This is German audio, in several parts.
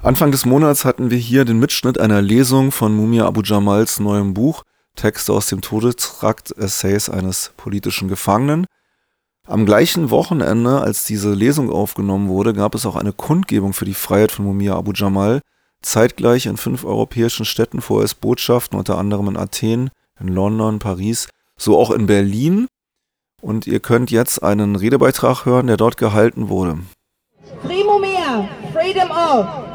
Anfang des Monats hatten wir hier den Mitschnitt einer Lesung von Mumia Abu Jamals neuem Buch Texte aus dem Todestrakt Essays eines politischen Gefangenen. Am gleichen Wochenende, als diese Lesung aufgenommen wurde, gab es auch eine Kundgebung für die Freiheit von Mumia Abu Jamal. Zeitgleich in fünf europäischen Städten vor es Botschaften, unter anderem in Athen, in London, Paris, so auch in Berlin. Und ihr könnt jetzt einen Redebeitrag hören, der dort gehalten wurde. Free Mumia, Freedom of.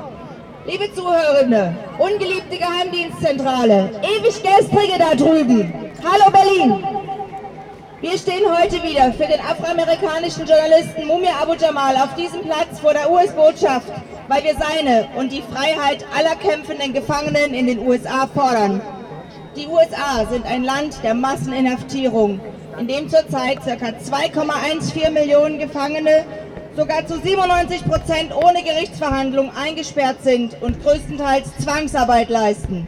Liebe Zuhörende, ungeliebte Geheimdienstzentrale, ewig gestrige da drüben. Hallo Berlin. Wir stehen heute wieder für den afroamerikanischen Journalisten Mumia Abu Jamal auf diesem Platz vor der US-Botschaft, weil wir seine und die Freiheit aller kämpfenden Gefangenen in den USA fordern. Die USA sind ein Land der Masseninhaftierung, in dem zurzeit ca. 2,14 Millionen Gefangene sogar zu 97 Prozent ohne Gerichtsverhandlung eingesperrt sind und größtenteils Zwangsarbeit leisten.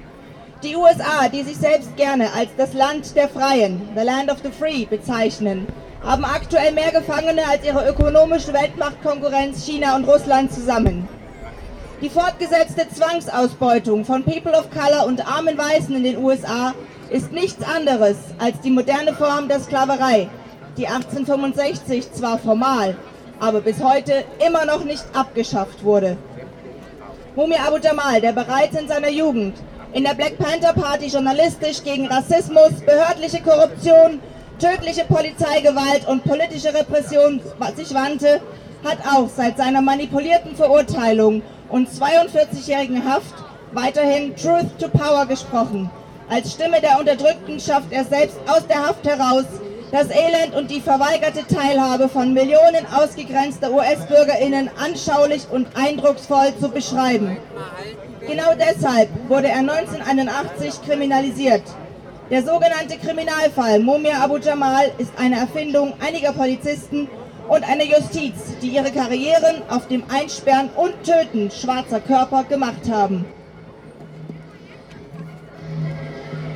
Die USA, die sich selbst gerne als das Land der Freien, the Land of the Free, bezeichnen, haben aktuell mehr Gefangene als ihre ökonomische Weltmachtkonkurrenz China und Russland zusammen. Die fortgesetzte Zwangsausbeutung von People of Color und armen Weißen in den USA ist nichts anderes als die moderne Form der Sklaverei, die 1865 zwar formal, aber bis heute immer noch nicht abgeschafft wurde. Mumia Abu Jamal, der bereits in seiner Jugend in der Black Panther Party journalistisch gegen Rassismus, behördliche Korruption, tödliche Polizeigewalt und politische Repression sich wandte, hat auch seit seiner manipulierten Verurteilung und 42-jährigen Haft weiterhin Truth to Power gesprochen. Als Stimme der Unterdrückten schafft er selbst aus der Haft heraus das Elend und die verweigerte Teilhabe von Millionen ausgegrenzter US-Bürgerinnen anschaulich und eindrucksvoll zu beschreiben. Genau deshalb wurde er 1981 kriminalisiert. Der sogenannte Kriminalfall Mumia Abu Jamal ist eine Erfindung einiger Polizisten und eine Justiz, die ihre Karrieren auf dem Einsperren und Töten schwarzer Körper gemacht haben.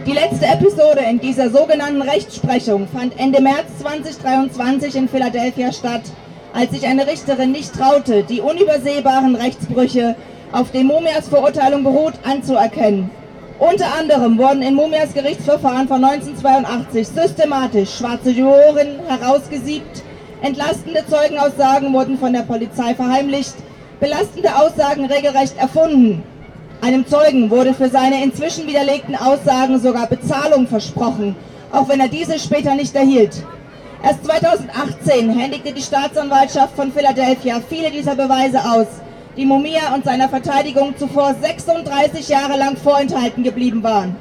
Die letzte Episode in dieser sogenannten Rechtsprechung fand Ende März 2023 in Philadelphia statt, als sich eine Richterin nicht traute, die unübersehbaren Rechtsbrüche, auf denen Mumias Verurteilung beruht, anzuerkennen. Unter anderem wurden in Mumias Gerichtsverfahren von 1982 systematisch schwarze Juroren herausgesiebt, Entlastende Zeugenaussagen wurden von der Polizei verheimlicht, belastende Aussagen regelrecht erfunden. Einem Zeugen wurde für seine inzwischen widerlegten Aussagen sogar Bezahlung versprochen, auch wenn er diese später nicht erhielt. Erst 2018 händigte die Staatsanwaltschaft von Philadelphia viele dieser Beweise aus, die Mumia und seiner Verteidigung zuvor 36 Jahre lang vorenthalten geblieben waren.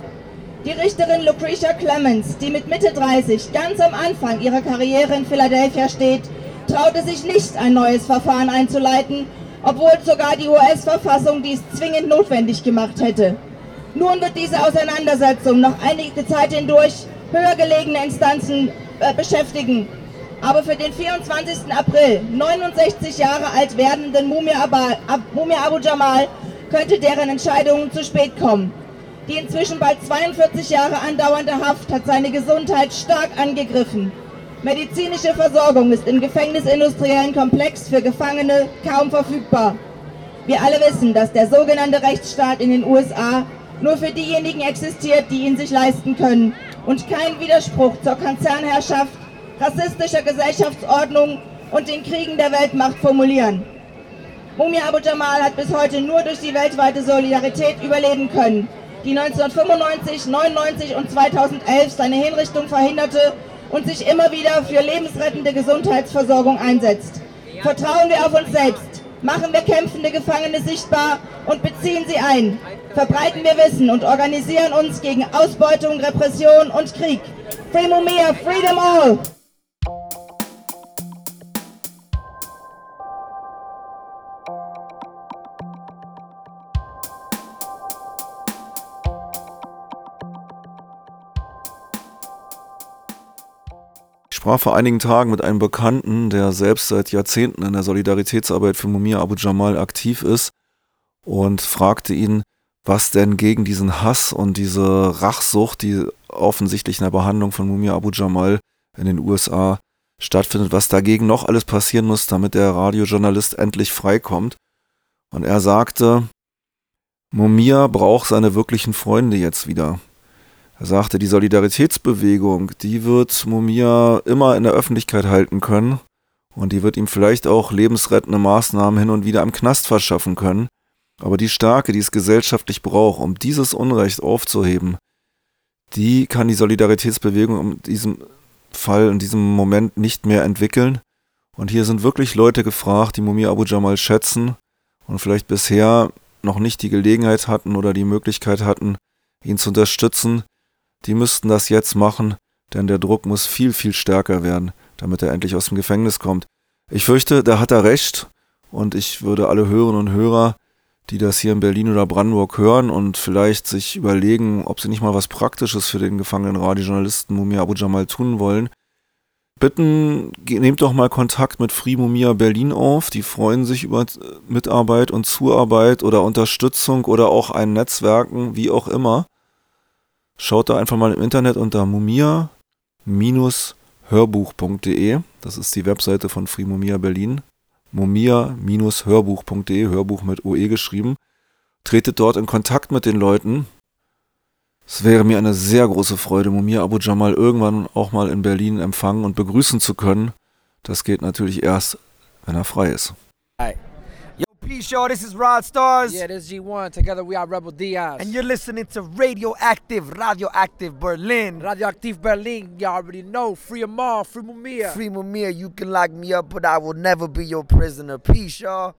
Die Richterin Lucretia Clemens, die mit Mitte 30 ganz am Anfang ihrer Karriere in Philadelphia steht, traute sich nicht, ein neues Verfahren einzuleiten, obwohl sogar die US-Verfassung dies zwingend notwendig gemacht hätte. Nun wird diese Auseinandersetzung noch einige Zeit hindurch höher gelegene Instanzen äh, beschäftigen. Aber für den 24. April, 69 Jahre alt werdenden Mumia, Abu Jamal, könnte deren Entscheidung zu spät kommen. Die inzwischen bald 42 Jahre andauernde Haft hat seine Gesundheit stark angegriffen. Medizinische Versorgung ist im gefängnisindustriellen Komplex für Gefangene kaum verfügbar. Wir alle wissen, dass der sogenannte Rechtsstaat in den USA nur für diejenigen existiert, die ihn sich leisten können und keinen Widerspruch zur Konzernherrschaft, rassistischer Gesellschaftsordnung und den Kriegen der Weltmacht formulieren. Mumia Abu Jamal hat bis heute nur durch die weltweite Solidarität überleben können die 1995, 99 und 2011 seine Hinrichtung verhinderte und sich immer wieder für lebensrettende Gesundheitsversorgung einsetzt. Vertrauen wir auf uns selbst, machen wir kämpfende Gefangene sichtbar und beziehen sie ein. Verbreiten wir Wissen und organisieren uns gegen Ausbeutung, Repression und Krieg. Free Mumia, freedom all! Sprach vor einigen Tagen mit einem Bekannten, der selbst seit Jahrzehnten in der Solidaritätsarbeit für Mumia Abu Jamal aktiv ist und fragte ihn, was denn gegen diesen Hass und diese Rachsucht, die offensichtlich in der Behandlung von Mumia Abu Jamal in den USA stattfindet, was dagegen noch alles passieren muss, damit der Radiojournalist endlich freikommt. Und er sagte, Mumia braucht seine wirklichen Freunde jetzt wieder. Er sagte, die Solidaritätsbewegung, die wird Mumia immer in der Öffentlichkeit halten können und die wird ihm vielleicht auch lebensrettende Maßnahmen hin und wieder im Knast verschaffen können. Aber die Stärke, die es gesellschaftlich braucht, um dieses Unrecht aufzuheben, die kann die Solidaritätsbewegung in diesem Fall, in diesem Moment nicht mehr entwickeln. Und hier sind wirklich Leute gefragt, die Mumia Abu Jamal schätzen und vielleicht bisher noch nicht die Gelegenheit hatten oder die Möglichkeit hatten, ihn zu unterstützen. Die müssten das jetzt machen, denn der Druck muss viel, viel stärker werden, damit er endlich aus dem Gefängnis kommt. Ich fürchte, da hat er recht und ich würde alle Hörerinnen und Hörer die das hier in Berlin oder Brandenburg hören und vielleicht sich überlegen, ob sie nicht mal was Praktisches für den gefangenen Radiojournalisten Mumia Abu Jamal tun wollen. Bitten, nehmt doch mal Kontakt mit Free Mumia Berlin auf. Die freuen sich über Mitarbeit und Zuarbeit oder Unterstützung oder auch ein Netzwerken, wie auch immer. Schaut da einfach mal im Internet unter mumia-hörbuch.de. Das ist die Webseite von Free Mumia Berlin momia-hörbuch.de, Hörbuch mit OE geschrieben. Tretet dort in Kontakt mit den Leuten. Es wäre mir eine sehr große Freude, Mumia Abu Jamal irgendwann auch mal in Berlin empfangen und begrüßen zu können. Das geht natürlich erst, wenn er frei ist. Peace, y'all. This is Rod Stars. Yeah, this is G1. Together we are Rebel Diaz. And you're listening to Radioactive, Radioactive Berlin. Radioactive Berlin, you already know. Free Amal, free Mumia. Free Mumia, you can lock me up, but I will never be your prisoner. Peace, y'all.